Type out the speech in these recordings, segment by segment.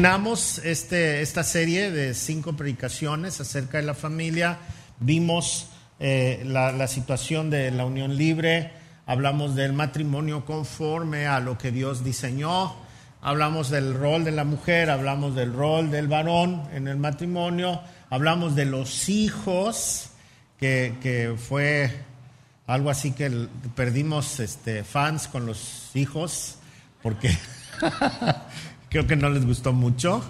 terminamos este, esta serie de cinco predicaciones acerca de la familia. Vimos eh, la, la situación de la unión libre, hablamos del matrimonio conforme a lo que Dios diseñó, hablamos del rol de la mujer, hablamos del rol del varón en el matrimonio, hablamos de los hijos, que, que fue algo así que perdimos este, fans con los hijos, porque creo que no les gustó mucho,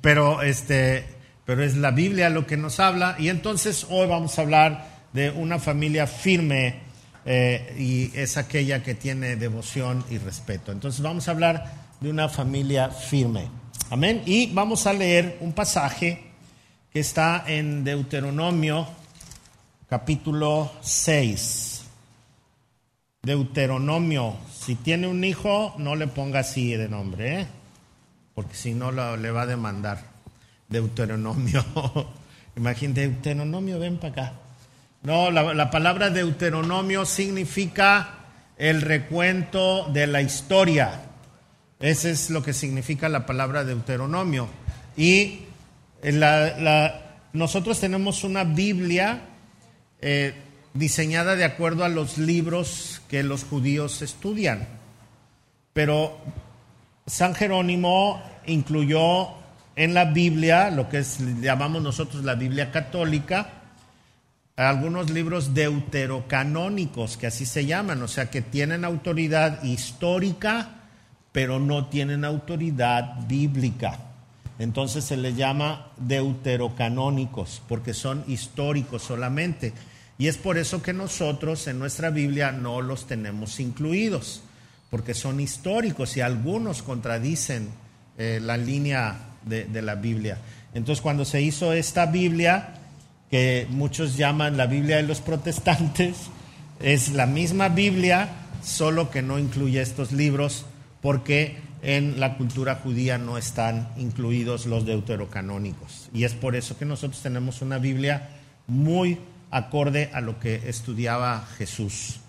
pero, este, pero es la Biblia lo que nos habla. Y entonces hoy vamos a hablar de una familia firme eh, y es aquella que tiene devoción y respeto. Entonces vamos a hablar de una familia firme. Amén. Y vamos a leer un pasaje que está en Deuteronomio capítulo 6. Deuteronomio. Si tiene un hijo, no le ponga así de nombre, ¿eh? Porque si no lo- le va a demandar. Deuteronomio. Imagínate, Deuteronomio, ven para acá. No, la, la palabra Deuteronomio significa el recuento de la historia. Ese es lo que significa la palabra Deuteronomio. Y la- nosotros tenemos una Biblia eh, diseñada de acuerdo a los libros que los judíos estudian. Pero San Jerónimo incluyó en la Biblia, lo que llamamos nosotros la Biblia católica, algunos libros deuterocanónicos, que así se llaman, o sea, que tienen autoridad histórica, pero no tienen autoridad bíblica. Entonces se les llama deuterocanónicos, porque son históricos solamente. Y es por eso que nosotros en nuestra Biblia no los tenemos incluidos, porque son históricos y algunos contradicen eh, la línea de, de la Biblia. Entonces cuando se hizo esta Biblia, que muchos llaman la Biblia de los protestantes, es la misma Biblia, solo que no incluye estos libros, porque en la cultura judía no están incluidos los deuterocanónicos. Y es por eso que nosotros tenemos una Biblia muy acorde a lo que estudiaba Jesús.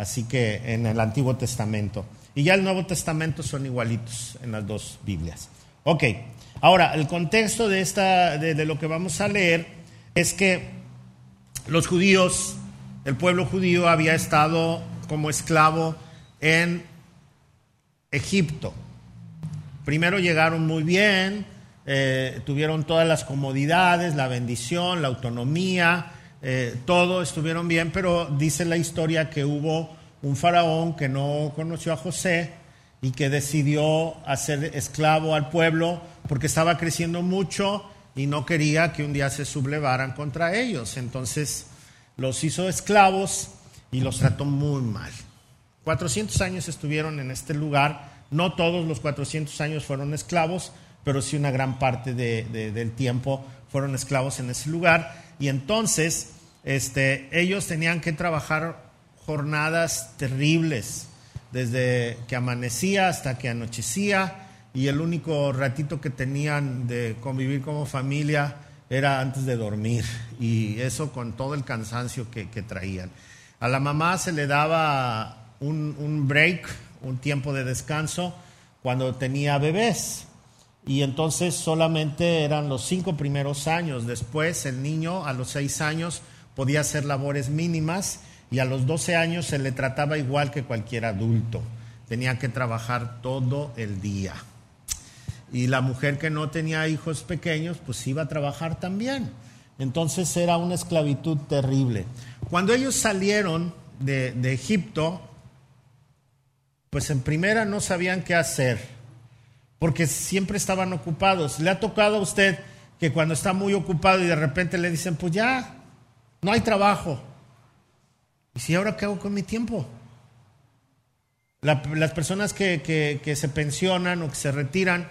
Así que en el Antiguo Testamento. Y ya el Nuevo Testamento son igualitos en las dos Biblias. Ok, ahora el contexto de, esta, de, lo que vamos a leer es que los judíos, el pueblo judío había estado como esclavo en Egipto. Primero llegaron muy bien, eh, tuvieron todas las comodidades, la bendición, la autonomía, eh, todo estuvieron bien, pero dice la historia que hubo un faraón que no conoció a José y que decidió hacer esclavo al pueblo porque estaba creciendo mucho y no quería que un día se sublevaran contra ellos. Entonces los hizo esclavos y los trató muy mal. 400 años estuvieron en este lugar, no todos los 400 años fueron esclavos, pero sí una gran parte de- de- del tiempo fueron esclavos en ese lugar. Y entonces este, ellos tenían que trabajar jornadas terribles, desde que amanecía hasta que anochecía, y el único ratito que tenían de convivir como familia era antes de dormir, y eso con todo el cansancio que, traían. A la mamá se le daba un break, un tiempo de descanso, cuando tenía bebés. Y entonces solamente eran los cinco primeros años. Después el niño a los seis años podía hacer labores mínimas y a los 12 años se le trataba igual que cualquier adulto. Tenía que trabajar todo el día. Y la mujer que no tenía hijos pequeños, pues iba a trabajar también. Entonces era una esclavitud terrible. Cuando ellos salieron de, de Egipto, pues en primera no sabían qué hacer, porque siempre estaban ocupados. ¿Le ha tocado a usted que cuando está muy ocupado y de repente le dicen, pues ya, no hay trabajo? ¿Y si ahora qué hago con mi tiempo? La- las personas que, que- que se pensionan o que se retiran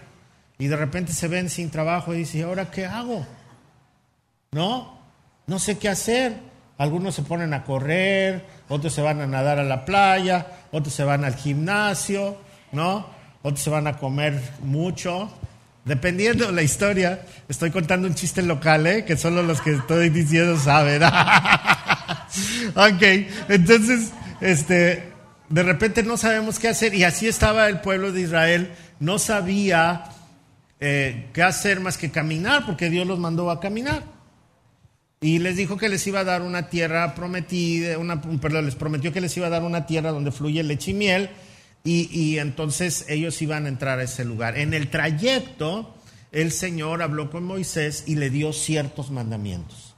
y de repente se ven sin trabajo y dicen, ¿y ahora qué hago? ¿No? No sé qué hacer. Algunos se ponen a correr, otros se van a nadar a la playa, otros se van al gimnasio, ¿no? Otros se van a comer mucho. Dependiendo de la historia, estoy contando un chiste local, ¿eh? que solo los que estoy diciendo saben. ok, entonces, este, de repente no sabemos qué hacer y así estaba el pueblo de Israel, no sabía eh, qué hacer más que caminar, porque Dios los mandó a caminar. Y les dijo que les iba a dar una tierra prometida, una, perdón, les prometió que les iba a dar una tierra donde fluye leche y miel, y, entonces ellos iban a entrar a ese lugar. En el trayecto, el Señor habló con Moisés y le dio ciertos mandamientos.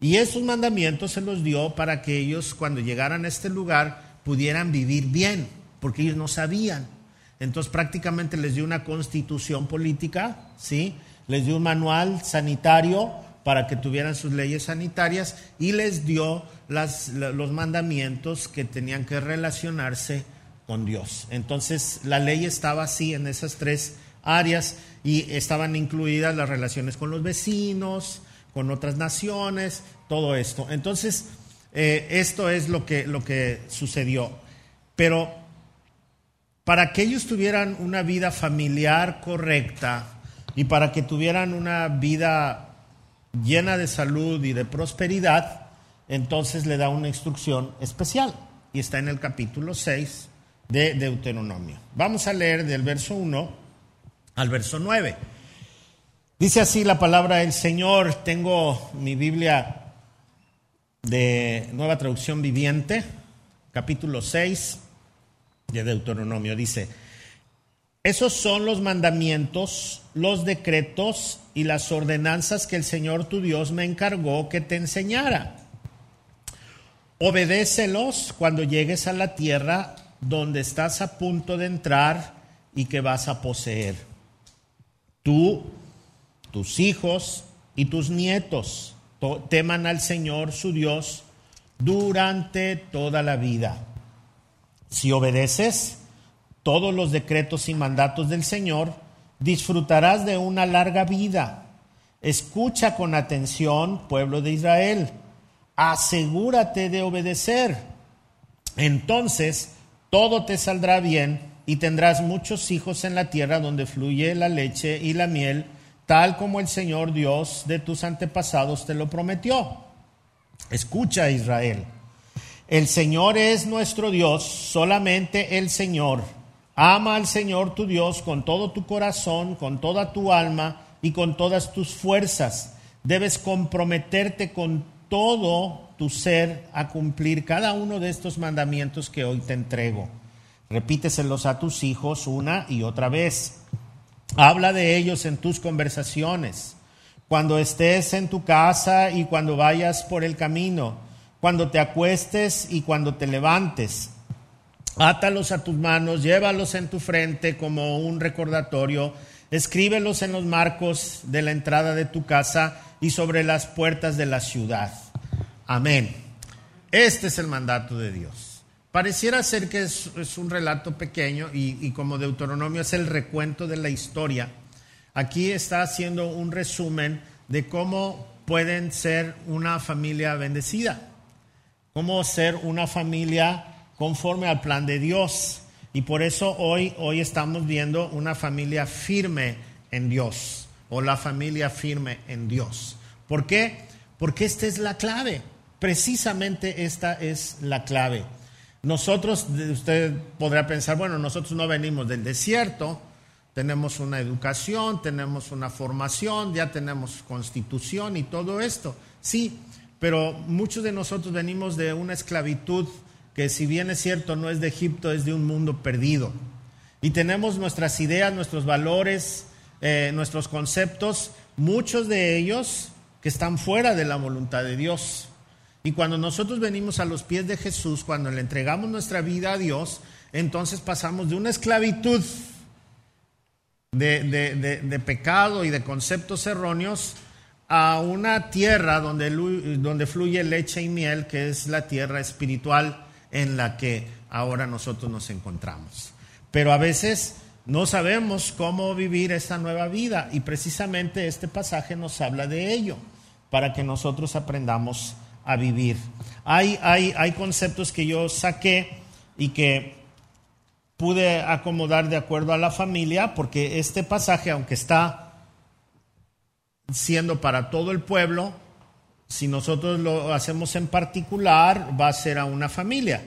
Y esos mandamientos se los dio para que ellos cuando llegaran a este lugar pudieran vivir bien, porque ellos no sabían. Entonces prácticamente les dio una constitución política, ¿sí? Les dio un manual sanitario para que tuvieran sus leyes sanitarias y les dio las, los mandamientos que tenían que relacionarse con Dios. Entonces la ley estaba así en esas tres áreas y estaban incluidas las relaciones con los vecinos, con otras naciones, todo esto. Entonces, eh, esto es lo que, lo que sucedió. Pero para que ellos tuvieran una vida familiar correcta y para que tuvieran una vida llena de salud y de prosperidad, entonces le da una instrucción especial y está en el capítulo 6 de Deuteronomio. Vamos a leer del verso 1 al verso 9. Dice así la palabra del Señor. Tengo mi Biblia de nueva traducción viviente, capítulo 6 de Deuteronomio. Dice, esos son los mandamientos, los decretos y las ordenanzas que el Señor tu Dios me encargó que te enseñara. Obedécelos cuando llegues a la tierra donde estás a punto de entrar y que vas a poseer tú, tus hijos y tus nietos teman al Señor su Dios durante toda la vida. Si obedeces todos los decretos y mandatos del Señor, disfrutarás de una larga vida. Escucha con atención, pueblo de Israel. Asegúrate de obedecer. Entonces todo te saldrá bien y tendrás muchos hijos en la tierra donde fluye la leche y la miel, tal como el Señor Dios de tus antepasados te lo prometió. Escucha Israel, el Señor es nuestro Dios, solamente el Señor. Ama al Señor tu Dios con todo tu corazón, con toda tu alma y con todas tus fuerzas. Debes comprometerte con todo tu ser a cumplir cada uno de estos mandamientos que hoy te entrego Repíteselos a tus hijos una y otra vez. Habla de ellos en tus conversaciones, cuando estés en tu casa y cuando vayas por el camino, cuando te acuestes y cuando te levantes. Átalos a tus manos, llévalos en tu frente como un recordatorio, escríbelos en los marcos de la entrada de tu casa y sobre las puertas de la ciudad. Amén. Este es el mandato de Dios. Pareciera ser que es, un relato pequeño y, como Deuteronomio es el recuento de la historia, aquí está haciendo un resumen de cómo pueden ser una familia bendecida, cómo ser una familia conforme al plan de Dios. Y por eso hoy, hoy estamos viendo una familia firme en Dios o la familia firme en Dios. ¿Por qué? Porque esta es la clave. Precisamente esta es la clave. Nosotros, usted podrá pensar, bueno, nosotros no venimos del desierto, tenemos una educación, tenemos una formación, ya tenemos constitución y todo esto. Sí, pero muchos de nosotros venimos de una esclavitud que si bien es cierto no es de Egipto, es de un mundo perdido. Y tenemos nuestras ideas, nuestros valores, eh, nuestros conceptos, muchos de ellos que están fuera de la voluntad de Dios. Y cuando nosotros venimos a los pies de Jesús, cuando le entregamos nuestra vida a Dios, entonces pasamos de una esclavitud de, pecado y de conceptos erróneos a una tierra donde, donde fluye leche y miel, que es la tierra espiritual en la que ahora nosotros nos encontramos. Pero a veces no sabemos cómo vivir esta nueva vida y precisamente este pasaje nos habla de ello, para que nosotros aprendamos a vivir. Hay, hay, hay conceptos que yo saqué y que pude acomodar de acuerdo a la familia, porque este pasaje, aunque está siendo para todo el pueblo, si nosotros lo hacemos en particular, va a ser a una familia,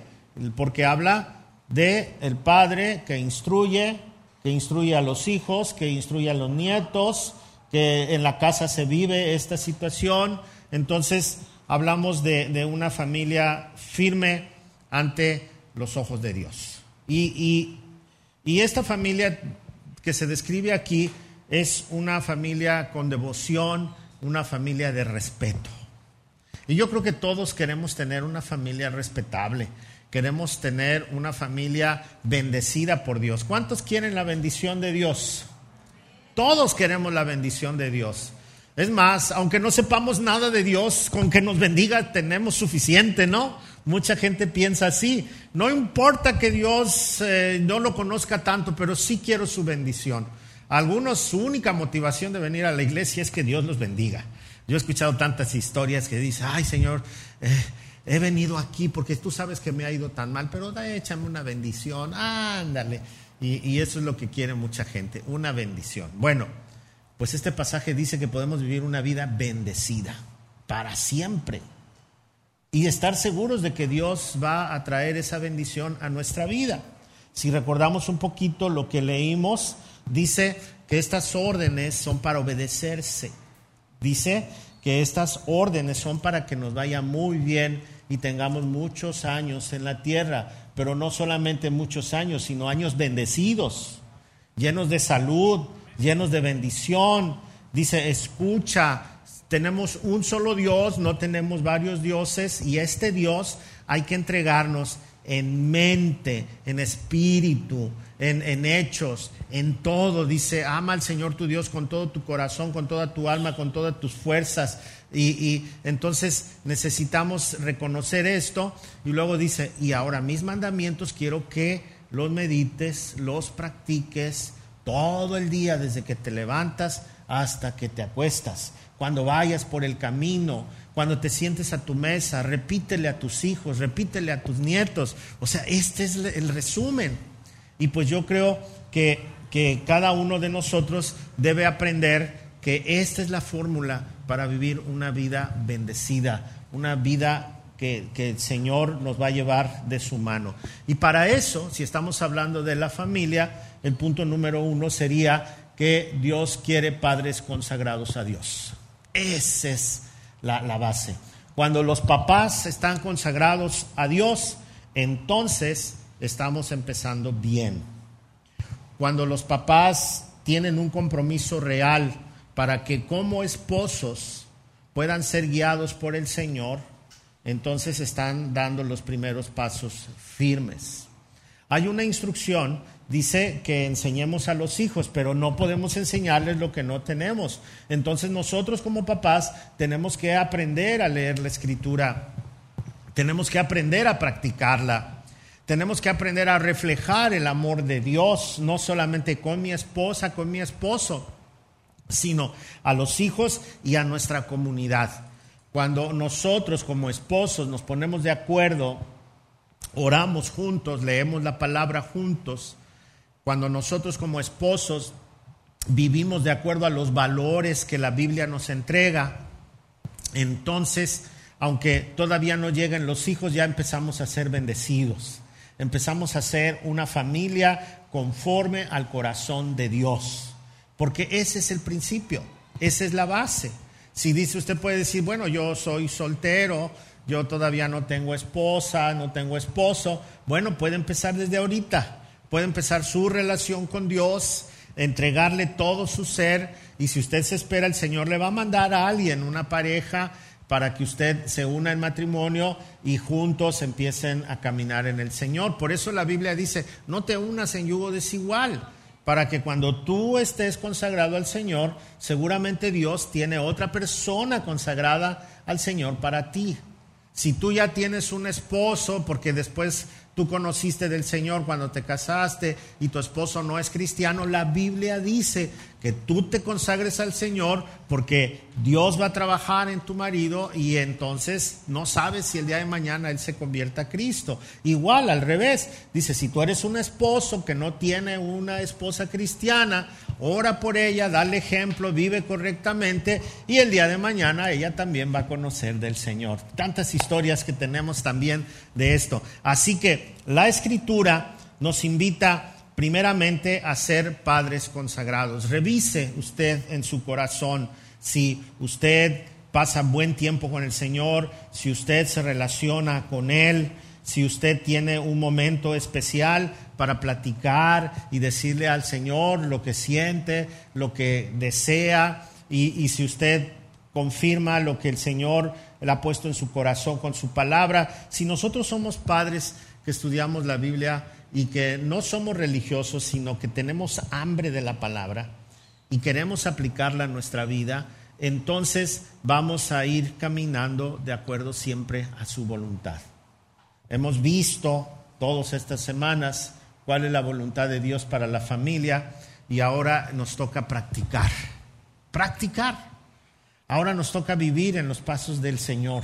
porque habla de el padre que instruye, que instruye a los hijos, que instruye a los nietos, que en la casa se vive esta situación. Entonces hablamos de, una familia firme ante los ojos de Dios. Y, y esta familia que se describe aquí es una familia con devoción, una familia de respeto. Y yo creo que todos queremos tener una familia respetable, queremos tener una familia bendecida por Dios. ¿Cuántos quieren la bendición de Dios? Todos queremos la bendición de Dios. Es más, aunque no sepamos nada de Dios, con que nos bendiga tenemos suficiente, ¿no? Mucha gente piensa así. No importa que Dios eh, no lo conozca tanto, pero sí quiero su bendición. Algunos su única motivación de venir a la iglesia es que Dios los bendiga. Yo he escuchado tantas historias que dicen, ay Señor, eh, he venido aquí porque tú sabes que me ha ido tan mal, pero da, échame una bendición, ándale. Y, eso es lo que quiere mucha gente, una bendición. Bueno, pues este pasaje dice que podemos vivir una vida bendecida para siempre y estar seguros de que Dios va a traer esa bendición a nuestra vida. Si recordamos un poquito lo que leímos, dice que estas órdenes son para obedecerse. Dice que estas órdenes son para que nos vaya muy bien y tengamos muchos años en la tierra, pero no solamente muchos años, sino años bendecidos, llenos de salud, llenos de bendición. Dice, escucha, tenemos un solo Dios, no tenemos varios dioses y este Dios hay que entregarnos en mente, en espíritu, en, hechos, en todo. Dice, ama al Señor tu Dios con todo tu corazón, con toda tu alma, con todas tus fuerzas. Y, y, entonces necesitamos reconocer esto. Y luego dice, y ahora mis mandamientos quiero que los medites, los practiques todo el día, desde que te levantas hasta que te acuestas. Cuando vayas por el camino, cuando te sientes a tu mesa, repítele a tus hijos, repítele a tus nietos. O sea, este es el resumen. Y pues yo creo que, que cada uno de nosotros debe aprender que esta es la fórmula para vivir una vida bendecida, una vida que, que, el Señor nos va a llevar de su mano. Y para eso, si estamos hablando de la familia, el punto número uno sería que Dios quiere padres consagrados a Dios. Esa es la, base. Cuando los papás están consagrados a Dios, entonces estamos empezando bien. Cuando los papás tienen un compromiso real para que como esposos puedan ser guiados por el Señor, entonces están dando los primeros pasos firmes. Hay una instrucción dice que enseñemos a los hijos, pero no podemos enseñarles lo que no tenemos. Entonces nosotros como papás tenemos que aprender a leer la escritura, tenemos que aprender a practicarla, tenemos que aprender a reflejar el amor de Dios, no solamente con mi esposa, con mi esposo, sino a los hijos y a nuestra comunidad. Cuando nosotros como esposos nos ponemos de acuerdo, oramos juntos, leemos la palabra juntos, cuando nosotros como esposos vivimos de acuerdo a los valores que la Biblia nos entrega, entonces, aunque todavía no lleguen los hijos, ya empezamos a ser bendecidos. Empezamos a ser una familia conforme al corazón de Dios. Porque ese es el principio, esa es la base. Si dice, usted puede decir, bueno, yo soy soltero, yo todavía no tengo esposa, no tengo esposo. Bueno, puede empezar desde ahorita puede empezar su relación con Dios, entregarle todo su ser y si usted se espera, el Señor le va a mandar a alguien, una pareja, para que usted se una en matrimonio y juntos empiecen a caminar en el Señor. Por eso la Biblia dice, no te unas en yugo desigual, para que cuando tú estés consagrado al Señor, seguramente Dios tiene otra persona consagrada al Señor para ti. Si tú ya tienes un esposo, porque después tú conociste del Señor cuando te casaste y tu esposo no es cristiano, la Biblia dice que tú te consagres al Señor porque Dios va a trabajar en tu marido y entonces no sabes si el día de mañana él se convierta a Cristo. Igual, al revés, dice, si tú eres un esposo que no tiene una esposa cristiana, ora por ella, dale ejemplo, vive correctamente y el día de mañana ella también va a conocer del Señor. Tantas historias que tenemos también de esto. Así que la escritura nos invita primeramente a ser padres consagrados. Revise usted en su corazón si usted pasa buen tiempo con el Señor, si usted se relaciona con Él, si usted tiene un momento especial para platicar y decirle al Señor lo que siente, lo que desea, y, si usted confirma lo que el Señor le ha puesto en su corazón con su palabra, si nosotros somos padres que estudiamos la Biblia y que no somos religiosos, sino que tenemos hambre de la palabra y queremos aplicarla a nuestra vida, entonces vamos a ir caminando de acuerdo siempre a su voluntad. Hemos visto todas estas semanas cuál es la voluntad de Dios para la familia y ahora nos toca practicar, practicar. Ahora nos toca vivir en los pasos del Señor,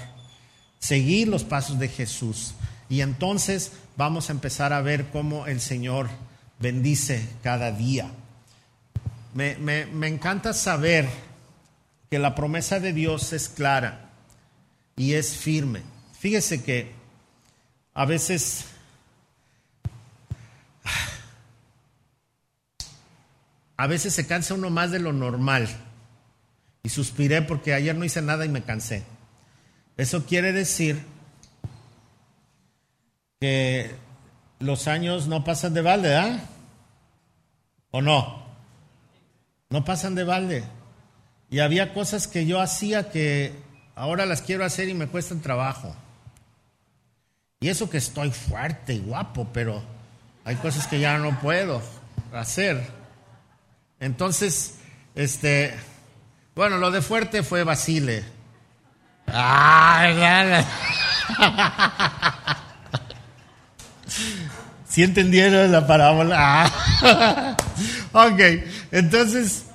seguir los pasos de Jesús. Y entonces vamos a empezar a ver cómo el Señor bendice cada día. Me, me encanta saber que la promesa de Dios es clara y es firme. Fíjese que a veces a veces se cansa uno más de lo normal. Y suspiré porque ayer no hice nada y me cansé. Eso quiere decir que los años no pasan de balde, ¿ah? ¿O no? No pasan de balde. Y había cosas que yo hacía que ahora las quiero hacer y me cuestan trabajo. Y eso que estoy fuerte y guapo, pero hay cosas que ya no puedo hacer. Entonces, este, bueno, lo de fuerte fue Basile. ¿Sí entendieron la parábola? ok, entonces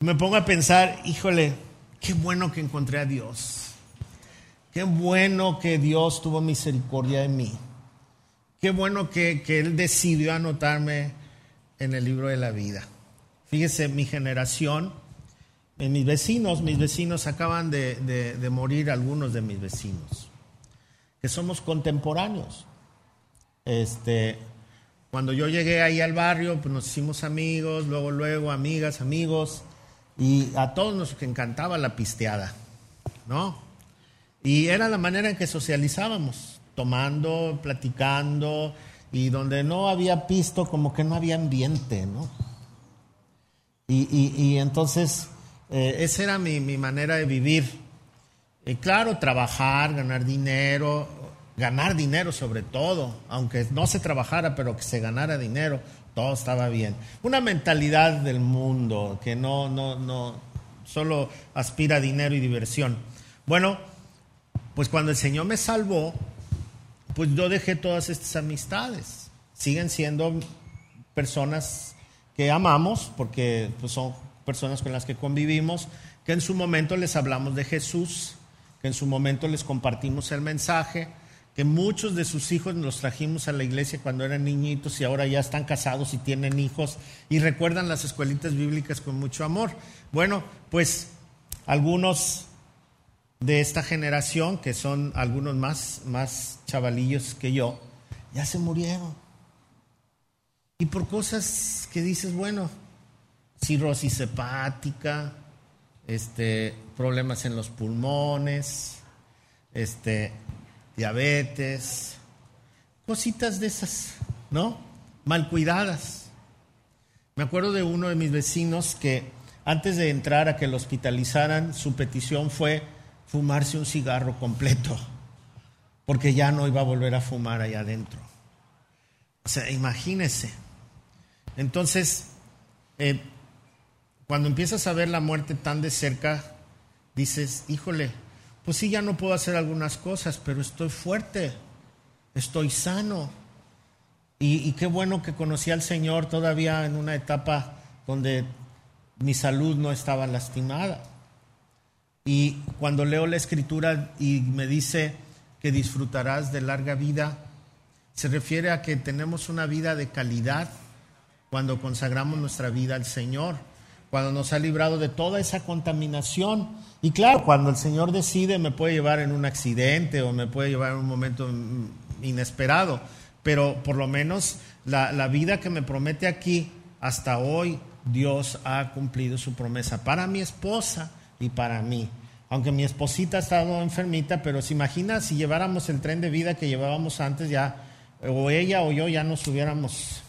me pongo a pensar, híjole, qué bueno que encontré a Dios. Qué bueno que Dios tuvo misericordia de mí. Qué bueno que, Él decidió anotarme en el libro de la vida. Fíjese, mi generación, en mis vecinos, mis vecinos acaban de, de morir algunos de mis vecinos, que somos contemporáneos. Este, cuando yo llegué ahí al barrio, pues nos hicimos amigos, luego, luego, amigas, amigos. Y a todos nos encantaba la pisteada, ¿no? Y era la manera en que socializábamos, tomando, platicando, y donde no había pisto, como que no había ambiente, ¿no? Y, entonces, eh, esa era mi, manera de vivir. Y claro, trabajar, ganar dinero, ganar dinero sobre todo, aunque no se trabajara, pero que se ganara dinero, todo estaba bien. Una mentalidad del mundo que no, no, no, solo aspira a dinero y diversión. Bueno, pues cuando el Señor me salvó, pues yo dejé todas estas amistades. Siguen siendo personas que amamos, porque pues son personas con las que convivimos, que en su momento les hablamos de Jesús, que en su momento les compartimos el mensaje, que muchos de sus hijos los trajimos a la iglesia cuando eran niñitos y ahora ya están casados y tienen hijos y recuerdan las escuelitas bíblicas con mucho amor. Bueno, pues algunos de esta generación, que son algunos más, más chavalillos que yo, ya se murieron. Y por cosas que dices, bueno, cirrosis hepática, este, problemas en los pulmones, este, diabetes, cositas de esas, ¿no? Mal cuidadas. Me acuerdo de uno de mis vecinos que antes de entrar a que lo hospitalizaran, su petición fue fumarse un cigarro completo, porque ya no iba a volver a fumar allá adentro. O sea, imagínese. Entonces, eh, cuando empiezas a ver la muerte tan de cerca, dices, híjole, pues sí, ya no puedo hacer algunas cosas, pero estoy fuerte, estoy sano. Y, qué bueno que conocí al Señor todavía en una etapa donde mi salud no estaba lastimada. Y cuando leo la escritura y me dice que disfrutarás de larga vida, se refiere a que tenemos una vida de calidad cuando consagramos nuestra vida al Señor cuando nos ha librado de toda esa contaminación. Y claro, cuando el Señor decide me puede llevar en un accidente o me puede llevar en un momento inesperado, pero por lo menos la, vida que me promete aquí, hasta hoy Dios ha cumplido su promesa para mi esposa y para mí. Aunque mi esposita ha estado enfermita, pero se imagina si lleváramos el tren de vida que llevábamos antes, ya, o ella o yo ya nos hubiéramos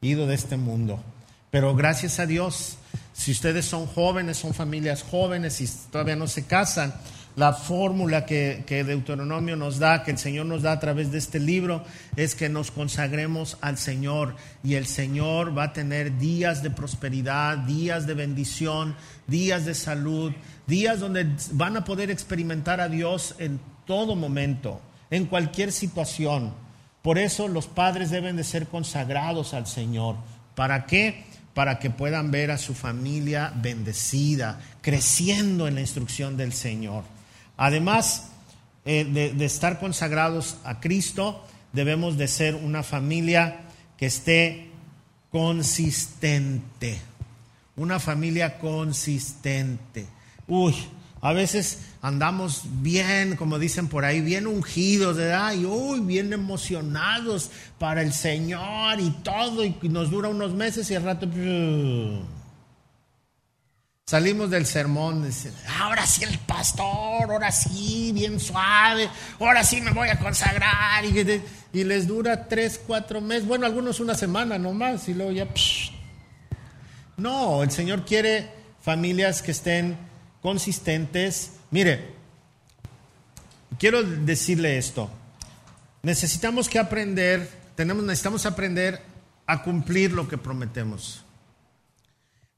ido de este mundo. Pero gracias a Dios, si ustedes son jóvenes, son familias jóvenes y todavía no se casan, la fórmula que, que, Deuteronomio nos da, que el Señor nos da a través de este libro, es que nos consagremos al Señor y el Señor va a tener días de prosperidad, días de bendición, días de salud, días donde van a poder experimentar a Dios en todo momento, en cualquier situación. Por eso los padres deben de ser consagrados al Señor. ¿Para qué? Para que puedan ver a su familia bendecida, creciendo en la instrucción del Señor. Además eh, de, estar consagrados a Cristo, debemos de ser una familia que esté consistente. Una familia consistente. Uy, a veces andamos bien, como dicen por ahí, bien ungidos, ¿verdad? Y uy, bien emocionados para el Señor y todo, y nos dura unos meses y al rato... Salimos del sermón, dice, ahora sí el pastor, ahora sí, bien suave, ahora sí me voy a consagrar. Y, les dura tres, cuatro meses, bueno, algunos una semana nomás, y luego ya... No, el Señor quiere familias que estén consistentes. Mire, quiero decirle esto. Necesitamos que aprender, tenemos, necesitamos aprender a cumplir lo que prometemos.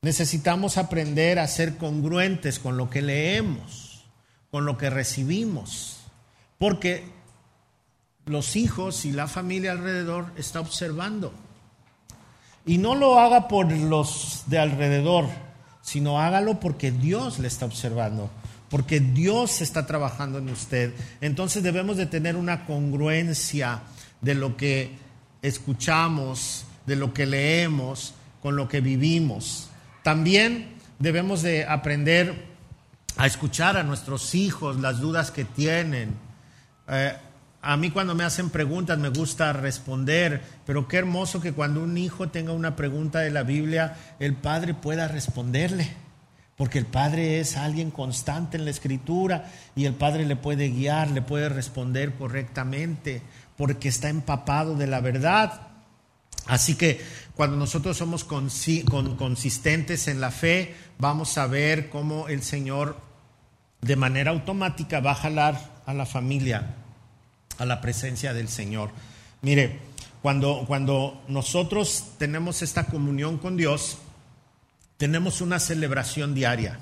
Necesitamos aprender a ser congruentes con lo que leemos, con lo que recibimos, porque los hijos y la familia alrededor está observando. Y no lo haga por los de alrededor, sino hágalo porque Dios le está observando, porque Dios está trabajando en usted. Entonces debemos de tener una congruencia de lo que escuchamos, de lo que leemos, con lo que vivimos. También debemos de aprender a escuchar a nuestros hijos las dudas que tienen. Eh, a mí cuando me hacen preguntas me gusta responder, pero qué hermoso que cuando un hijo tenga una pregunta de la Biblia, el padre pueda responderle, porque el padre es alguien constante en la escritura y el padre le puede guiar, le puede responder correctamente, porque está empapado de la verdad. Así que cuando nosotros somos consistentes en la fe, vamos a ver cómo el Señor de manera automática va a jalar a la familia a la presencia del Señor. Mire, cuando, cuando nosotros tenemos esta comunión con Dios, tenemos una celebración diaria.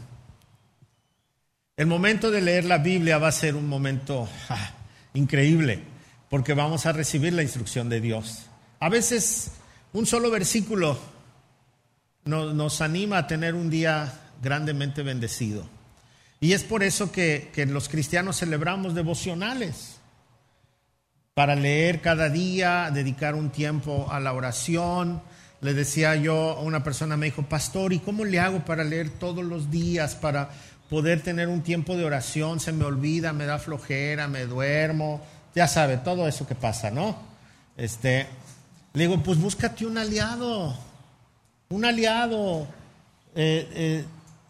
El momento de leer la Biblia va a ser un momento increíble, porque vamos a recibir la instrucción de Dios. A veces un solo versículo nos, anima a tener un día grandemente bendecido. Y es por eso que, que los cristianos celebramos devocionales, para leer cada día, dedicar un tiempo a la oración. Le decía yo a una persona, me dijo, pastor, ¿y cómo le hago para leer todos los días, para poder tener un tiempo de oración? Se me olvida, me da flojera, me duermo, ya sabe, todo eso que pasa, ¿no? Este, le digo, pues búscate un aliado, un aliado. Eh, eh,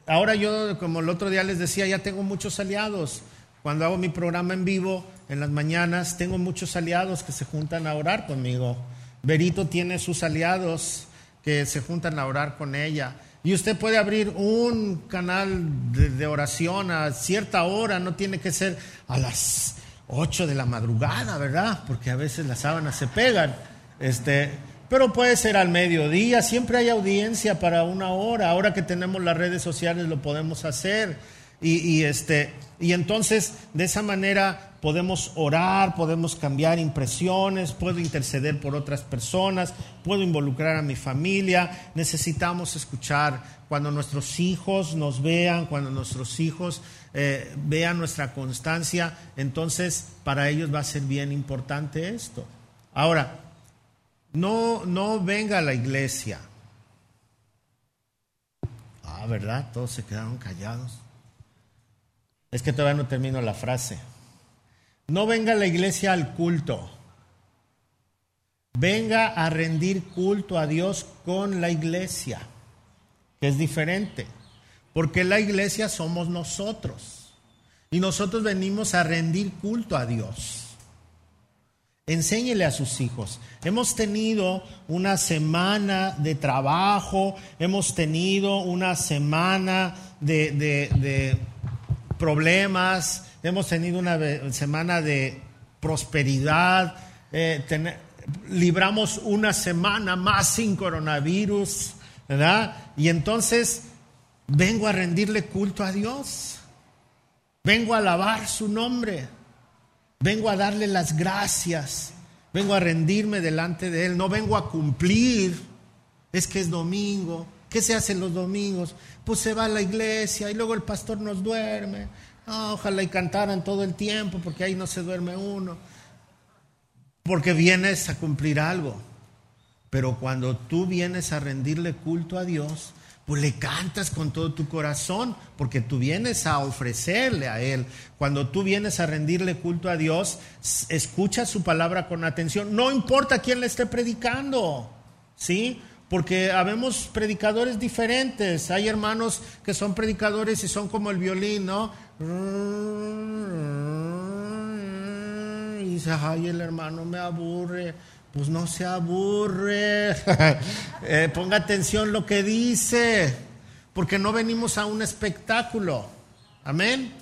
ahora yo, como el otro día les decía, ya tengo muchos aliados. Cuando hago mi programa en vivo, en las mañanas, tengo muchos aliados que se juntan a orar conmigo. Berito tiene sus aliados que se juntan a orar con ella. Y usted puede abrir un canal de, oración a cierta hora, no tiene que ser a las 8 de la madrugada, ¿verdad? Porque a veces las sábanas se pegan. Este, pero puede ser al mediodía, siempre hay audiencia para una hora. Ahora que tenemos las redes sociales lo podemos hacer. Y, este, y entonces de esa manera podemos orar, podemos cambiar impresiones, puedo interceder por otras personas, puedo involucrar a mi familia. Necesitamos escuchar cuando nuestros hijos nos vean, cuando nuestros hijos eh, vean nuestra constancia, entonces para ellos va a ser bien importante esto. Ahora, no, no venga a la iglesia. Ah, ¿verdad? Todos se quedaron callados. Es que todavía no termino la frase. No venga la iglesia al culto. venga a rendir culto a Dios con la iglesia, que es diferente, porque la iglesia somos nosotros y nosotros venimos a rendir culto a Dios. Enséñele a sus hijos. Hemos tenido una semana de trabajo, hemos tenido una semana de, problemas, hemos tenido una semana de prosperidad, eh, libramos una semana más sin coronavirus, ¿verdad? Y entonces vengo a rendirle culto a Dios, vengo a alabar su nombre. Vengo a darle las gracias. Vengo a rendirme delante de Él. No vengo a cumplir. Es que es domingo. ¿Qué se hace los domingos? Pues se va a la iglesia y luego el pastor nos duerme. Ojalá y cantaran todo el tiempo porque ahí no se duerme uno. Porque vienes a cumplir algo. Pero cuando tú vienes a rendirle culto a Dios, pues le cantas con todo tu corazón, porque tú vienes a ofrecerle a Él. Cuando tú vienes a rendirle culto a Dios, escucha su palabra con atención. No importa quién le esté predicando, ¿sí? Porque habemos predicadores diferentes. Hay hermanos que son predicadores y son como el violín, ¿no? Y dice, ay, el hermano me aburre pues no se aburre. Eh, ponga atención lo que dice, porque no venimos a un espectáculo. Amén.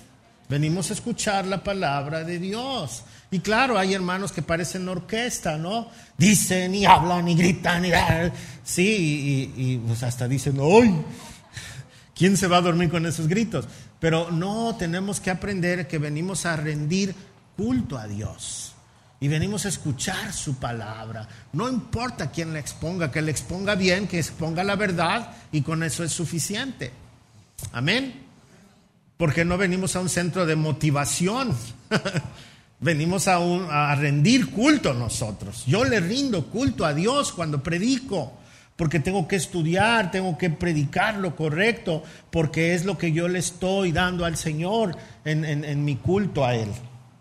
Venimos a escuchar la palabra de Dios. Y claro, hay hermanos que parecen orquesta, ¿no? Dicen y hablan y gritan y... Sí, y, pues hasta dicen, ¡ay! ¿Quién se va a dormir con esos gritos? Pero no, tenemos que aprender que venimos a rendir culto a Dios y venimos a escuchar su palabra. No importa quién la exponga, que la exponga bien, que exponga la verdad y con eso es suficiente. Amén. Porque no venimos a un centro de motivación. venimos a, a rendir culto nosotros. Yo le rindo culto a Dios cuando predico porque tengo que estudiar, tengo que predicar lo correcto, porque es lo que yo le estoy dando al Señor en, en mi culto a Él.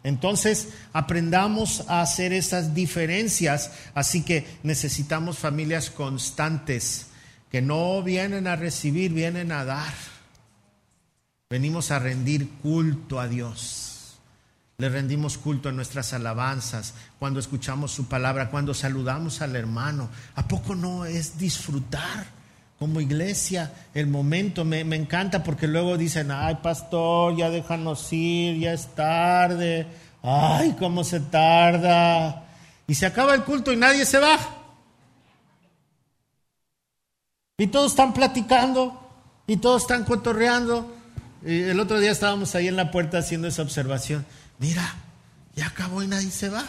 Entonces, aprendamos a hacer esas diferencias, así que necesitamos familias constantes, que no vienen a recibir, vienen a dar. Venimos a rendir culto a Dios. Le rendimos culto en nuestras alabanzas, cuando escuchamos su palabra, cuando saludamos al hermano. ¿A poco no es disfrutar? como iglesia el momento. Me, encanta porque luego dicen, ay pastor, ya déjanos ir, ya es tarde, ay, cómo se tarda. Y se acaba el culto y nadie se va. Y todos están platicando y todos están cotorreando. Y el otro día estábamos ahí en la puerta haciendo esa observación. Mira, ya acabó y nadie se va.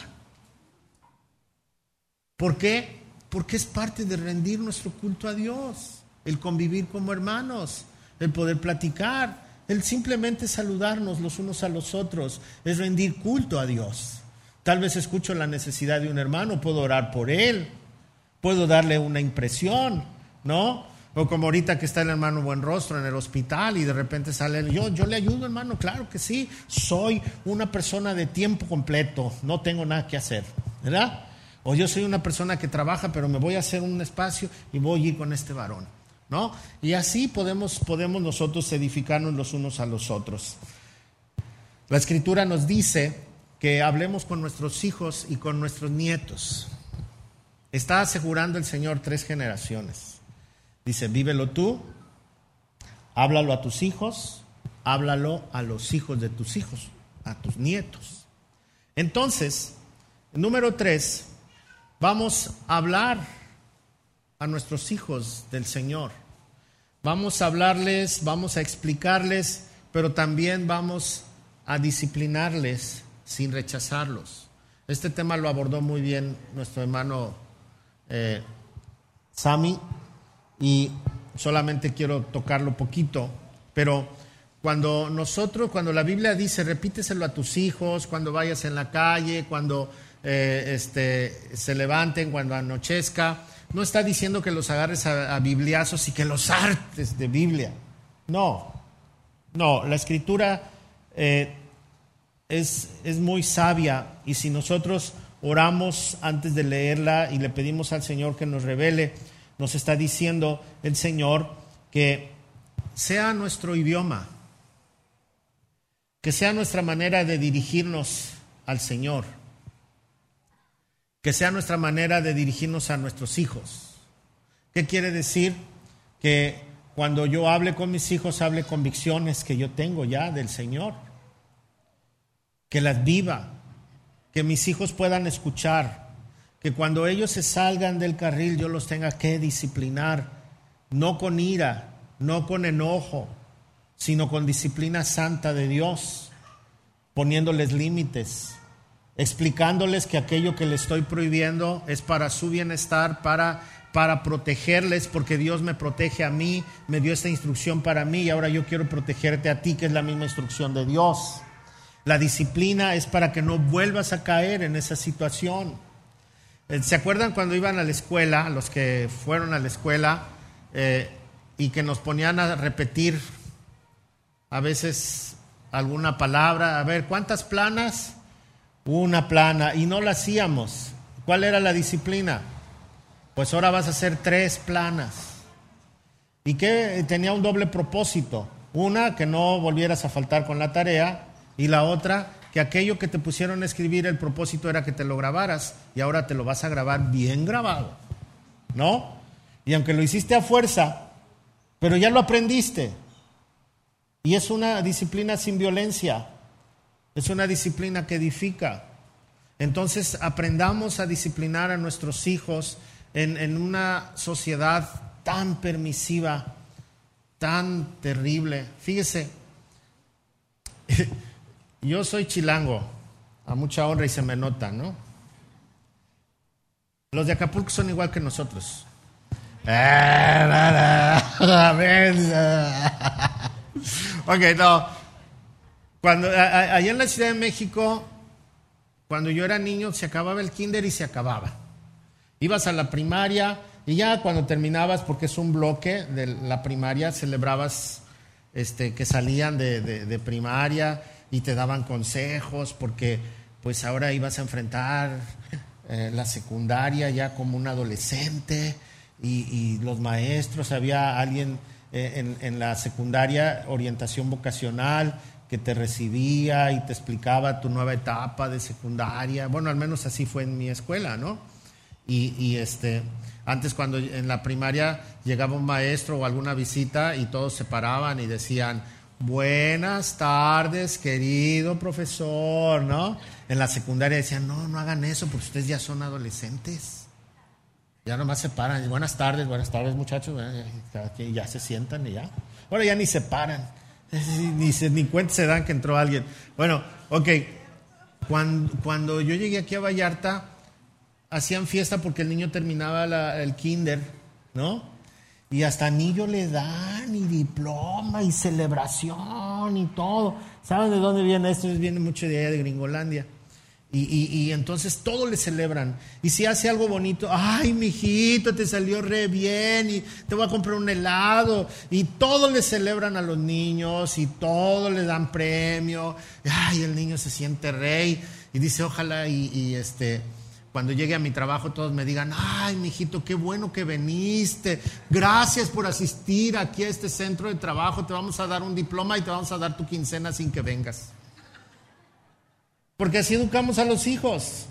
¿Por qué? Porque es parte de rendir nuestro culto a Dios el convivir como hermanos, el poder platicar, el simplemente saludarnos los unos a los otros, es rendir culto a Dios. Tal vez escucho la necesidad de un hermano, puedo orar por él, puedo darle una impresión, ¿no? O como ahorita que está el hermano Buen Rostro en el hospital y de repente sale, yo, yo le ayudo hermano, claro que sí, soy una persona de tiempo completo, no tengo nada que hacer, ¿verdad? O yo soy una persona que trabaja, pero me voy a hacer un espacio y voy a ir con este varón. ¿no? Y así podemos, podemos nosotros edificarnos los unos a los otros. La escritura nos dice que hablemos con nuestros hijos y con nuestros nietos. Está asegurando el Señor tres generaciones. Dice, vívelo tú, háblalo a tus hijos, háblalo a los hijos de tus hijos, a tus nietos. Entonces, número tres, vamos a hablar a nuestros hijos del Señor. Vamos a hablarles, vamos a explicarles, pero también vamos a disciplinarles sin rechazarlos. Este tema lo abordó muy bien nuestro hermano eh, Sami y solamente quiero tocarlo poquito, pero cuando nosotros, cuando la Biblia dice, repíteselo a tus hijos, cuando vayas en la calle, cuando eh, este, se levanten, cuando anochezca, no está diciendo que los agarres a, bibliazos y que los artes de Biblia. No, no, la escritura eh, es, es muy sabia y si nosotros oramos antes de leerla y le pedimos al Señor que nos revele, nos está diciendo el Señor que sea nuestro idioma, que sea nuestra manera de dirigirnos al Señor, que sea nuestra manera de dirigirnos a nuestros hijos. ¿Qué quiere decir? Que cuando yo hable con mis hijos, hable convicciones que yo tengo ya del Señor, que las viva, que mis hijos puedan escuchar, que cuando ellos se salgan del carril yo los tenga que disciplinar, no con ira, no con enojo, sino con disciplina santa de Dios, poniéndoles límites, explicándoles que aquello que les estoy prohibiendo es para su bienestar, para, para protegerles, porque Dios me protege a mí, me dio esta instrucción para mí y ahora yo quiero protegerte a ti, que es la misma instrucción de Dios. La disciplina es para que no vuelvas a caer en esa situación. Eh, ¿Se acuerdan cuando iban a la escuela, los que fueron a la escuela, eh, y que nos ponían a repetir a veces alguna palabra? A ver, ¿cuántas planas? Una plana. Y no la hacíamos. ¿Cuál era la disciplina? Pues ahora vas a hacer tres planas. Y que tenía un doble propósito. Una, que no volvieras a faltar con la tarea y la otra, que aquello que te pusieron a escribir, el propósito era que te lo grabaras y ahora te lo vas a grabar bien grabado. ¿No? Y aunque lo hiciste a fuerza, pero ya lo aprendiste. Y es una disciplina sin violencia. Es una disciplina que edifica. Entonces aprendamos a disciplinar a nuestros hijos en, en una sociedad tan permisiva, tan terrible. Fíjese, yo soy chilango, a mucha honra y se me nota, ¿no? Los de Acapulco son igual que nosotros. ok, no. Cuando, allá en la Ciudad de México, cuando yo era niño, se acababa el kinder y se acababa. Ibas a la primaria y ya cuando terminabas, porque es un bloque de la primaria, celebrabas este, que salían de primaria y te daban consejos porque pues ahora ibas a enfrentar eh, la secundaria ya como un adolescente y, los maestros, había alguien eh, en, en, la secundaria, orientación vocacional, que te recibía y te explicaba tu nueva etapa de secundaria. Bueno, al menos así fue en mi escuela, ¿no? Y, y este, antes cuando en la primaria llegaba un maestro o alguna visita y todos se paraban y decían, Buenas tardes, querido profesor, ¿no? En la secundaria decían, no, no hagan eso porque ustedes ya son adolescentes. Ya nomás se paran. Buenas tardes, buenas tardes muchachos. Ya se sientan y ya. Ahora ya ni se paran. Ni, se, ni cuenta se dan que entró alguien. Bueno, ok. Cuando, cuando yo llegué aquí a Vallarta, hacían fiesta porque el niño terminaba el kinder, ¿no? Y hasta anillo le dan, y diploma, y celebración, y todo. ¿Saben de dónde viene esto? Viene mucho de allá de Gringolandia. Y, y, entonces todo le celebran. Y si hace algo bonito, ay, mijito, te salió re bien, y te voy a comprar un helado. Y todo le celebran a los niños, y todo le dan premio. Ay, el niño se siente rey. Y dice, ojalá, y, y este cuando llegue a mi trabajo todos me digan, ay, mijito, qué bueno que viniste. Gracias por asistir aquí a este centro de trabajo. Te vamos a dar un diploma y te vamos a dar tu quincena sin que vengas. Porque así educamos a los hijos.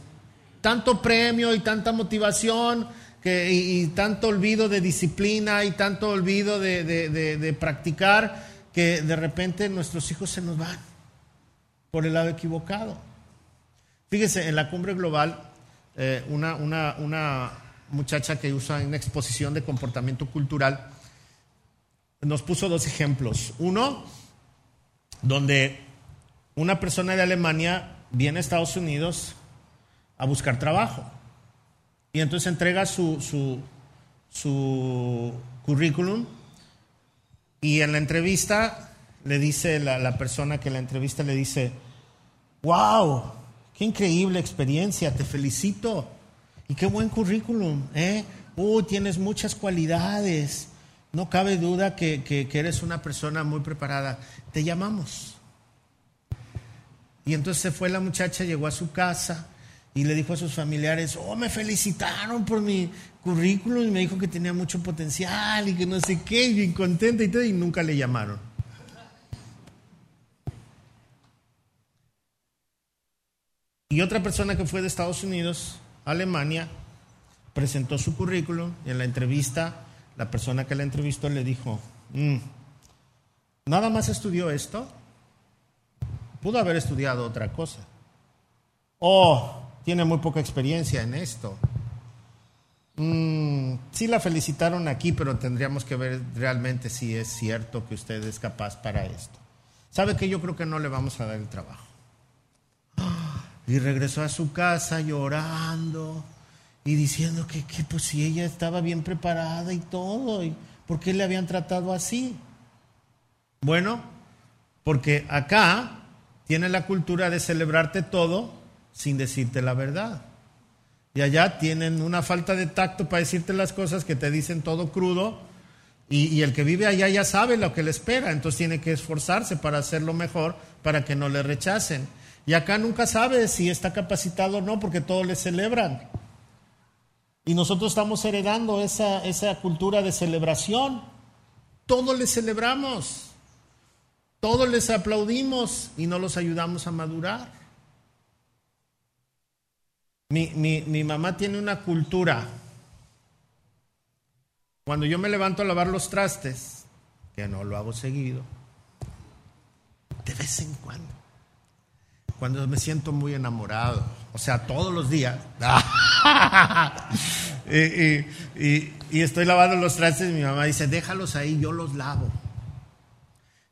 Tanto premio y tanta motivación y, tanto olvido de disciplina y tanto olvido de, de practicar que de repente nuestros hijos se nos van por el lado equivocado. Fíjese, en la cumbre global eh, una, una, una muchacha que usa una exposición de comportamiento cultural, nos puso dos ejemplos. Uno, donde una persona de Alemania viene a Estados Unidos a buscar trabajo y entonces entrega su, su, su currículum y en la entrevista le dice la, la persona que la entrevista le dice, wow, Qué increíble experiencia, te felicito. Y qué buen currículum, ¿eh? Uh, tienes muchas cualidades. No cabe duda que, que, eres una persona muy preparada. Te llamamos. Y entonces se fue la muchacha, llegó a su casa y le dijo a sus familiares, oh, me felicitaron por mi currículum y me dijo que tenía mucho potencial y que no sé qué, y bien contenta y todo, y nunca le llamaron. Y otra persona que fue de Estados Unidos, Alemania, presentó su currículum y en la entrevista la persona que la entrevistó le dijo, mm, ¿nada más estudió esto? Pudo haber estudiado otra cosa. Oh, tiene muy poca experiencia en esto. Mm, sí la felicitaron aquí, pero tendríamos que ver realmente si es cierto que usted es capaz para esto. ¿Sabe que yo creo que no le vamos a dar el trabajo? Y regresó a su casa llorando y diciendo que, que pues si ella estaba bien preparada y todo, y ¿por qué le habían tratado así? Bueno, porque acá tiene la cultura de celebrarte todo sin decirte la verdad. Y allá tienen una falta de tacto para decirte las cosas que te dicen todo crudo. Y, y, el que vive allá ya sabe lo que le espera, entonces tiene que esforzarse para hacerlo mejor, para que no le rechacen. Y acá nunca sabe si está capacitado o no, porque todos le celebran. Y nosotros estamos heredando esa, esa cultura de celebración. Todos le celebramos, todos les aplaudimos y no los ayudamos a madurar. Mi, mi, mi mamá tiene una cultura. Cuando yo me levanto a lavar los trastes, que no lo hago seguido, de vez en cuando cuando me siento muy enamorado, o sea, todos los días. y, estoy lavando los trastes y mi mamá dice, déjalos ahí, yo los lavo.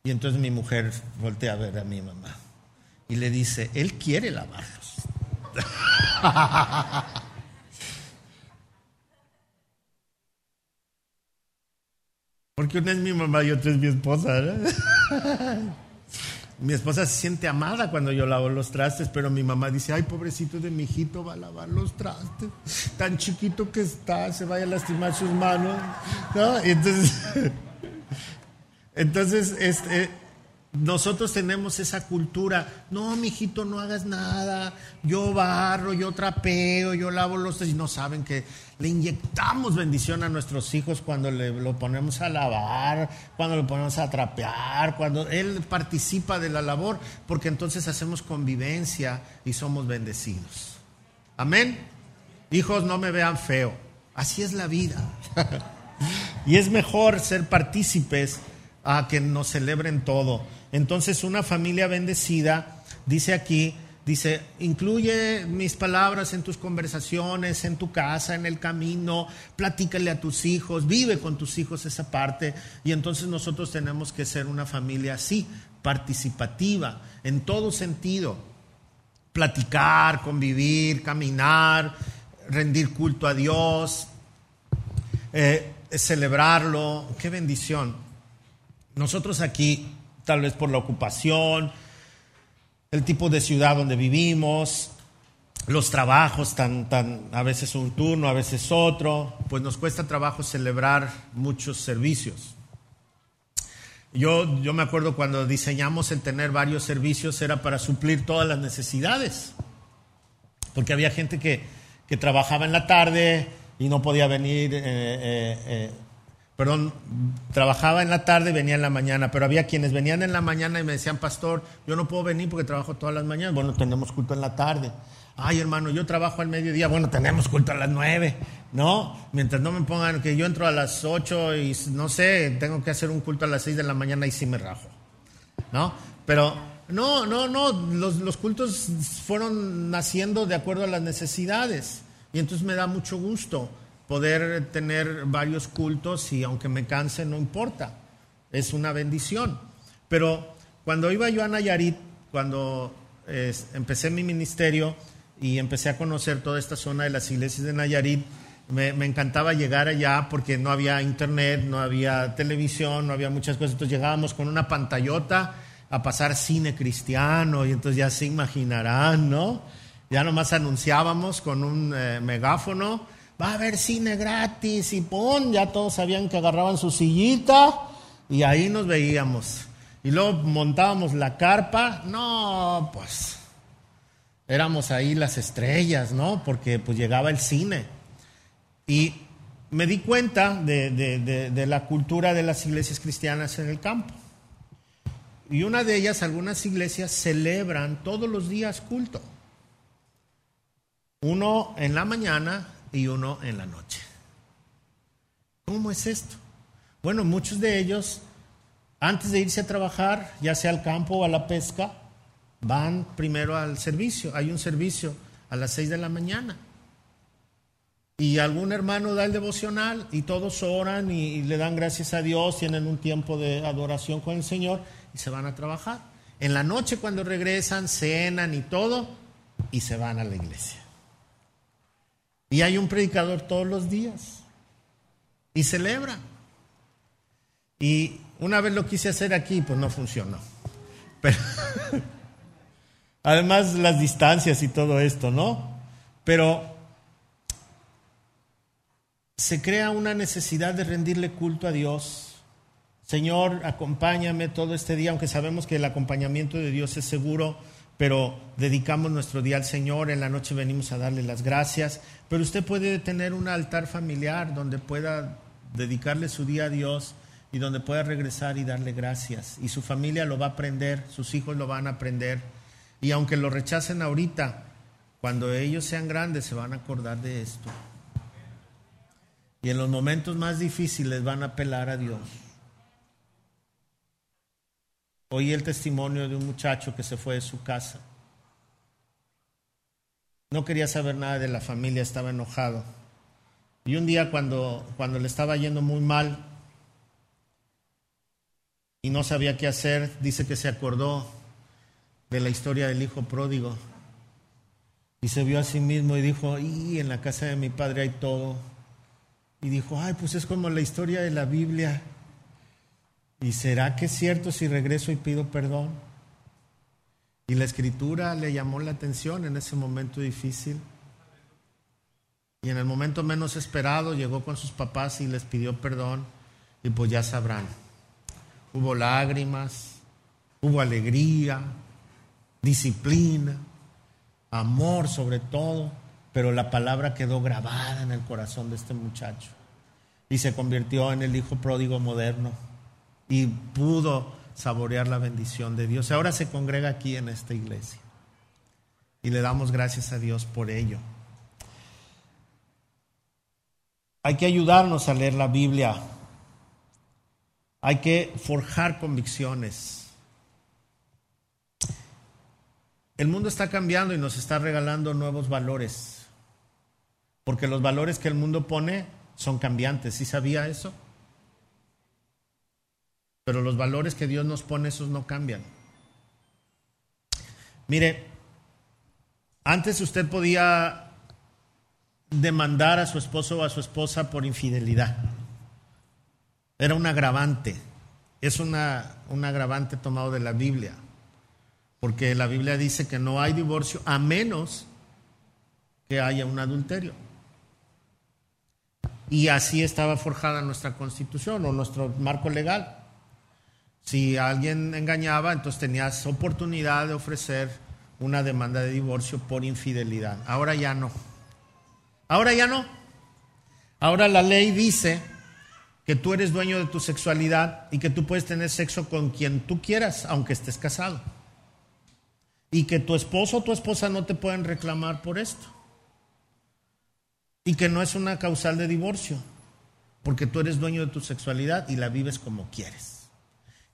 Y entonces mi mujer voltea a ver a mi mamá y le dice, él quiere lavarlos. Porque una es mi mamá y otra es mi esposa. Mi esposa se siente amada cuando yo lavo los trastes, pero mi mamá dice, ay, pobrecito de mi hijito, va a lavar los trastes. Tan chiquito que está, se vaya a lastimar sus manos. Entonces, entonces este, nosotros tenemos esa cultura, no, mijito, no hagas nada, yo barro, yo trapeo, yo lavo los y no saben que le inyectamos bendición a nuestros hijos cuando le, lo ponemos a lavar, cuando lo ponemos a trapear, cuando él participa de la labor, porque entonces hacemos convivencia y somos bendecidos. Amén. Hijos, no me vean feo, así es la vida. y es mejor ser partícipes a que nos celebren todo. Entonces una familia bendecida, dice aquí, dice, incluye mis palabras en tus conversaciones, en tu casa, en el camino, platícale a tus hijos, vive con tus hijos esa parte. Y entonces nosotros tenemos que ser una familia así, participativa, en todo sentido. Platicar, convivir, caminar, rendir culto a Dios, eh, celebrarlo. Qué bendición. Nosotros aquí tal vez por la ocupación, el tipo de ciudad donde vivimos, los trabajos, tan, tan, a veces un turno, a veces otro, pues nos cuesta trabajo celebrar muchos servicios. Yo, yo me acuerdo cuando diseñamos el tener varios servicios era para suplir todas las necesidades, porque había gente que, que trabajaba en la tarde y no podía venir eh, eh, eh perdón, trabajaba en la tarde y venía en la mañana, pero había quienes venían en la mañana y me decían, pastor, yo no puedo venir porque trabajo todas las mañanas. Bueno, tenemos culto en la tarde. Ay, hermano, yo trabajo al mediodía. Bueno, tenemos culto a las nueve, ¿no? Mientras no me pongan que yo entro a las ocho y no sé, tengo que hacer un culto a las seis de la mañana y sí me rajo, ¿no? Pero no, no, no, los, los cultos fueron naciendo de acuerdo a las necesidades y entonces me da mucho gusto poder tener varios cultos y aunque me canse no importa, es una bendición. Pero cuando iba yo a Nayarit, cuando empecé mi ministerio y empecé a conocer toda esta zona de las iglesias de Nayarit, me, encantaba llegar allá porque no había internet, no había televisión, no había muchas cosas. Entonces llegábamos con una pantallota a pasar cine cristiano y entonces ya se imaginarán, ¿no? Ya nomás anunciábamos con un eh, megáfono va a haber cine gratis y pon, ya todos sabían que agarraban su sillita y ahí nos veíamos. Y luego montábamos la carpa, no, pues éramos ahí las estrellas, ¿no? Porque pues llegaba el cine. Y me di cuenta de, de, la cultura de las iglesias cristianas en el campo. Y una de ellas, algunas iglesias celebran todos los días culto. Uno en la mañana y uno en la noche. ¿Cómo es esto? Bueno, muchos de ellos, antes de irse a trabajar, ya sea al campo o a la pesca, van primero al servicio. Hay un servicio a las seis de la mañana. Y algún hermano da el devocional y todos oran y, le dan gracias a Dios, tienen un tiempo de adoración con el Señor y se van a trabajar. En la noche cuando regresan, cenan y todo y se van a la iglesia. Y hay un predicador todos los días y celebra. Y una vez lo quise hacer aquí, pues no funcionó. Pero además las distancias y todo esto, ¿no? Pero se crea una necesidad de rendirle culto a Dios. Señor, acompáñame todo este día, aunque sabemos que el acompañamiento de Dios es seguro, pero dedicamos nuestro día al Señor, en la noche venimos a darle las gracias, pero usted puede tener un altar familiar donde pueda dedicarle su día a Dios y donde pueda regresar y darle gracias. Y su familia lo va a aprender, sus hijos lo van a aprender. Y aunque lo rechacen ahorita, cuando ellos sean grandes se van a acordar de esto. Y en los momentos más difíciles van a apelar a Dios. Oí el testimonio de un muchacho que se fue de su casa. No quería saber nada de la familia, estaba enojado. Y un día cuando, cuando le estaba yendo muy mal y no sabía qué hacer, dice que se acordó de la historia del hijo pródigo y se vio a sí mismo y dijo, y en la casa de mi padre hay todo y dijo, ay, pues es como la historia de la Biblia. ¿Y será que es cierto si regreso y pido perdón? Y la escritura le llamó la atención en ese momento difícil. Y en el momento menos esperado llegó con sus papás y les pidió perdón. Y pues ya sabrán. Hubo lágrimas, hubo alegría, disciplina, amor sobre todo pero la palabra quedó grabada en el corazón de este muchacho y se convirtió en el hijo pródigo moderno y pudo saborear la bendición de Dios. Ahora se congrega aquí en esta iglesia y le damos gracias a Dios por ello. Hay que ayudarnos a leer la Biblia. Hay que forjar convicciones. El mundo está cambiando y nos está regalando nuevos valores. Porque los valores que el mundo pone son cambiantes. ¿Sí sabía eso? Pero los valores que Dios nos pone, esos no cambian. Mire, antes usted podía demandar a su esposo o a su esposa por infidelidad. Era un agravante. Es una, un agravante tomado de la Biblia. Porque la Biblia dice que no hay divorcio a menos que haya un adulterio. Y así estaba forjada nuestra constitución o nuestro marco legal. Si alguien engañaba, entonces tenías oportunidad de ofrecer una demanda de divorcio por infidelidad. Ahora ya no. Ahora ya no. Ahora la ley dice que tú eres dueño de tu sexualidad y que tú puedes tener sexo con quien tú quieras, aunque estés casado. Y que tu esposo o tu esposa no te pueden reclamar por esto y que no es una causal de divorcio, porque tú eres dueño de tu sexualidad y la vives como quieres.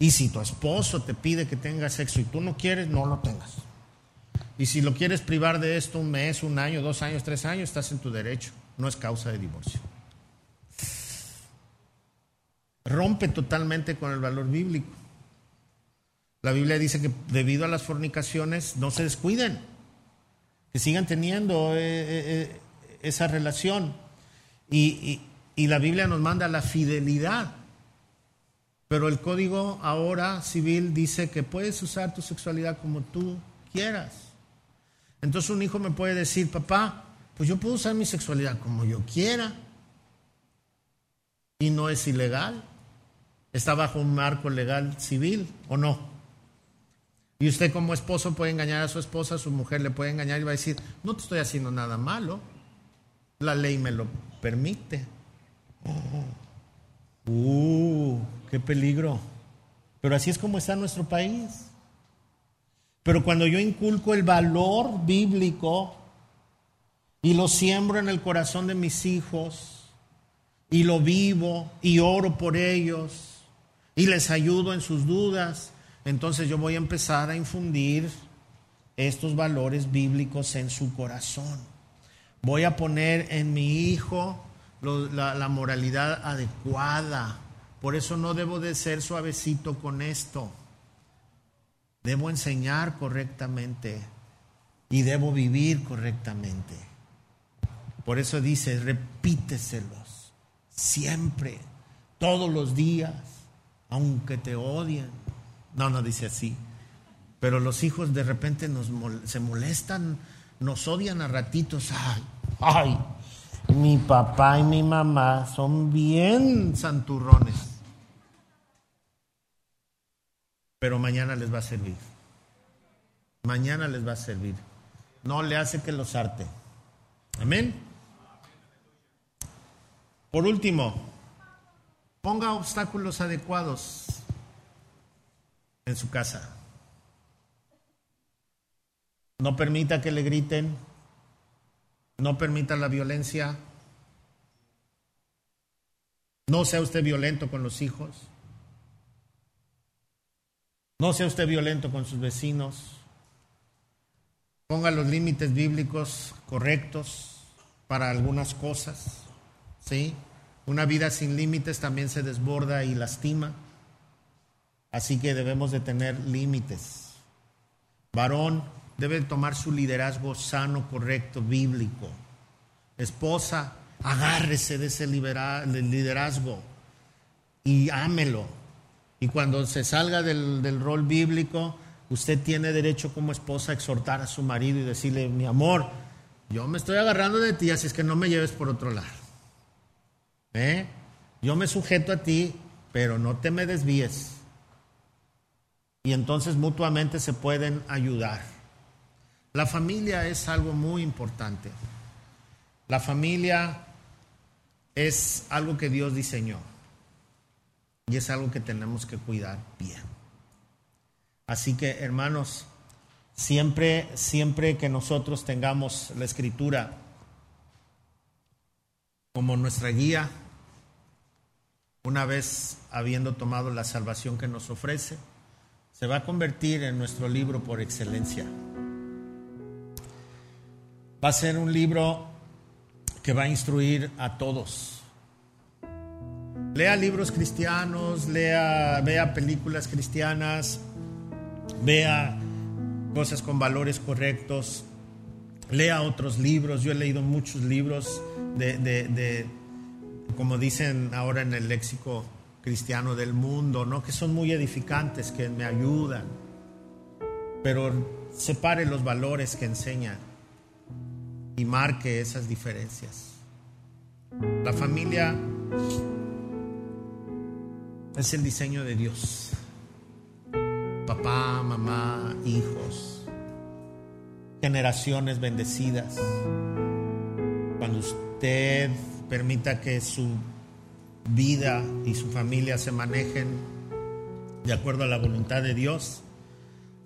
Y si tu esposo te pide que tengas sexo y tú no quieres, no lo tengas. Y si lo quieres privar de esto un mes, un año, dos años, tres años, estás en tu derecho. No es causa de divorcio. Rompe totalmente con el valor bíblico. La Biblia dice que debido a las fornicaciones no se descuiden, que sigan teniendo eh, eh, eh, esa relación. Y, la Biblia nos manda la fidelidad. Pero el código ahora civil dice que puedes usar tu sexualidad como tú quieras. Entonces un hijo me puede decir, papá, pues yo puedo usar mi sexualidad como yo quiera. Y no es ilegal. Está bajo un marco legal civil o no. Y usted como esposo puede engañar a su esposa, su mujer le puede engañar y va a decir, no te estoy haciendo nada malo, la ley me lo permite. Uh, qué peligro. Pero así es como está nuestro país. Pero cuando yo inculco el valor bíblico y lo siembro en el corazón de mis hijos y lo vivo y oro por ellos y les ayudo en sus dudas, entonces yo voy a empezar a infundir estos valores bíblicos en su corazón. Voy a poner en mi hijo la, moralidad adecuada. Por eso no debo de ser suavecito con esto. Debo enseñar correctamente y debo vivir correctamente. Por eso dice, repíteselos siempre, todos los días, aunque te odien. No, no dice así. Pero los hijos de repente nos, se molestan, nos odian a ratitos. Ay, ay, mi papá y mi mamá son bien santurrones. Pero mañana les va a servir. Mañana les va a servir. No le hace que los arte. Amén. Por último, ponga obstáculos adecuados en su casa. No permita que le griten, no permita la violencia. No sea usted violento con los hijos. No sea usted violento con sus vecinos. Ponga los límites bíblicos correctos para algunas cosas. ¿Sí? Una vida sin límites también se desborda y lastima. Así que debemos de tener límites. Varón, debe tomar su liderazgo sano, correcto, bíblico. Esposa, agárrese de ese liderazgo y ámelo. Y cuando se salga del, del rol bíblico, usted tiene derecho como esposa a exhortar a su marido y decirle, mi amor, yo me estoy agarrando de ti, así es que no me lleves por otro lado. ¿Eh? Yo me sujeto a ti, pero no te me desvíes. Y entonces mutuamente se pueden ayudar. La familia es algo muy importante. La familia es algo que Dios diseñó y es algo que tenemos que cuidar bien. Así que, hermanos, siempre, siempre que nosotros tengamos la escritura como nuestra guía, una vez habiendo tomado la salvación que nos ofrece, se va a convertir en nuestro libro por excelencia. Va a ser un libro que va a instruir a todos. Lea libros cristianos, lea, vea películas cristianas, vea cosas con valores correctos, lea otros libros. Yo he leído muchos libros de, de como dicen ahora en el léxico cristiano del mundo, ¿no? que son muy edificantes, que me ayudan. Pero separe los valores que enseñan y marque esas diferencias. La familia es el diseño de Dios. Papá, mamá, hijos, generaciones bendecidas. Cuando usted permita que su vida y su familia se manejen de acuerdo a la voluntad de Dios,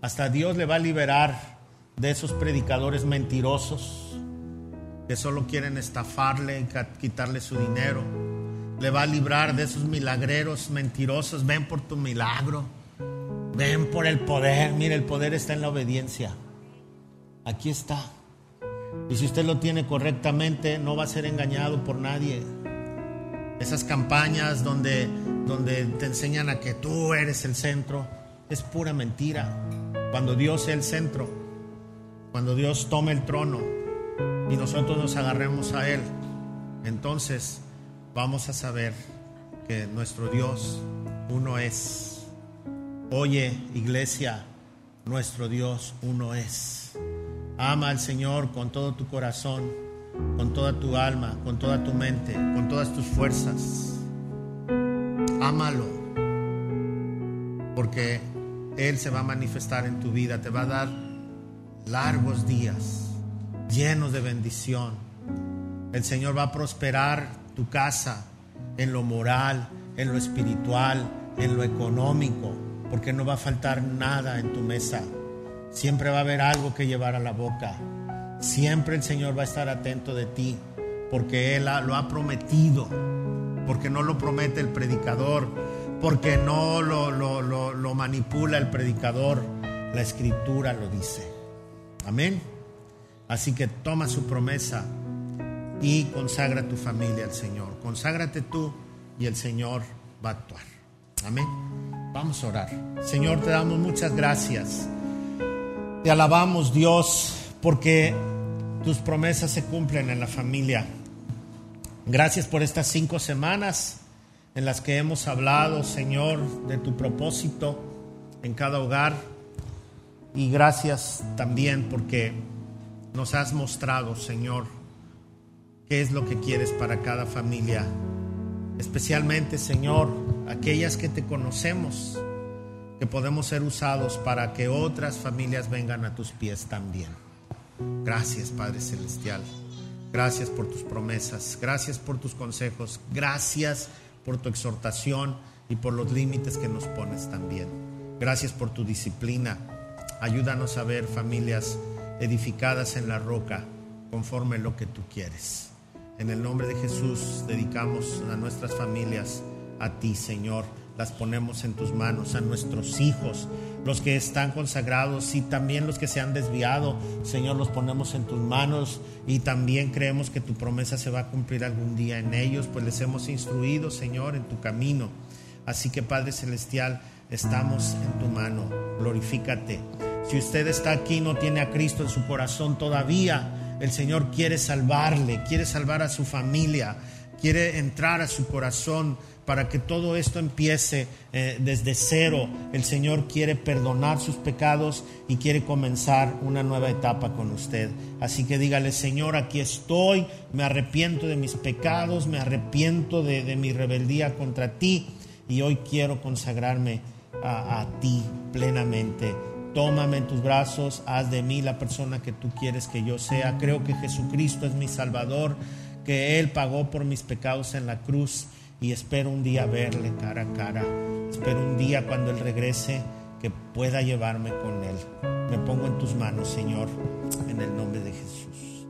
hasta Dios le va a liberar de esos predicadores mentirosos que solo quieren estafarle quitarle su dinero. Le va a librar de esos milagreros mentirosos. Ven por tu milagro. Ven por el poder. Mire, el poder está en la obediencia. Aquí está. Y si usted lo tiene correctamente, no va a ser engañado por nadie. Esas campañas donde, donde te enseñan a que tú eres el centro, es pura mentira. Cuando Dios es el centro, cuando Dios tome el trono, y nosotros nos agarremos a Él, entonces vamos a saber que nuestro Dios uno es. Oye, iglesia, nuestro Dios uno es. Ama al Señor con todo tu corazón, con toda tu alma, con toda tu mente, con todas tus fuerzas. Ámalo, porque Él se va a manifestar en tu vida, te va a dar largos días llenos de bendición. El Señor va a prosperar tu casa en lo moral, en lo espiritual, en lo económico, porque no va a faltar nada en tu mesa. Siempre va a haber algo que llevar a la boca. Siempre el Señor va a estar atento de ti, porque Él lo ha prometido, porque no lo promete el predicador, porque no lo, lo manipula el predicador. La escritura lo dice. Amén. Así que toma su promesa y consagra tu familia al Señor. Conságrate tú y el Señor va a actuar. Amén. Vamos a orar. Señor, te damos muchas gracias. Te alabamos, Dios, porque tus promesas se cumplen en la familia. Gracias por estas cinco semanas en las que hemos hablado, Señor, de tu propósito en cada hogar. Y gracias también porque nos has mostrado, Señor, qué es lo que quieres para cada familia. Especialmente, Señor, aquellas que te conocemos, que podemos ser usados para que otras familias vengan a tus pies también. Gracias, Padre Celestial. Gracias por tus promesas. Gracias por tus consejos. Gracias por tu exhortación y por los límites que nos pones también. Gracias por tu disciplina. Ayúdanos a ver familias edificadas en la roca conforme lo que tú quieres. En el nombre de Jesús dedicamos a nuestras familias a ti, Señor. Las ponemos en tus manos, a nuestros hijos, los que están consagrados y también los que se han desviado. Señor, los ponemos en tus manos y también creemos que tu promesa se va a cumplir algún día en ellos, pues les hemos instruido, Señor, en tu camino. Así que, Padre Celestial, estamos en tu mano. Glorifícate. Si usted está aquí y no tiene a Cristo en su corazón todavía, el Señor quiere salvarle, quiere salvar a su familia, quiere entrar a su corazón para que todo esto empiece eh, desde cero. El Señor quiere perdonar sus pecados y quiere comenzar una nueva etapa con usted. Así que dígale, Señor, aquí estoy, me arrepiento de mis pecados, me arrepiento de, mi rebeldía contra ti y hoy quiero consagrarme a ti plenamente tómame en tus brazos, haz de mí la persona que tú quieres que yo sea. Creo que Jesucristo es mi Salvador, que Él pagó por mis pecados en la cruz y espero un día verle cara a cara. Espero un día cuando Él regrese que pueda llevarme con Él. Me pongo en tus manos, Señor, en el nombre de Jesús.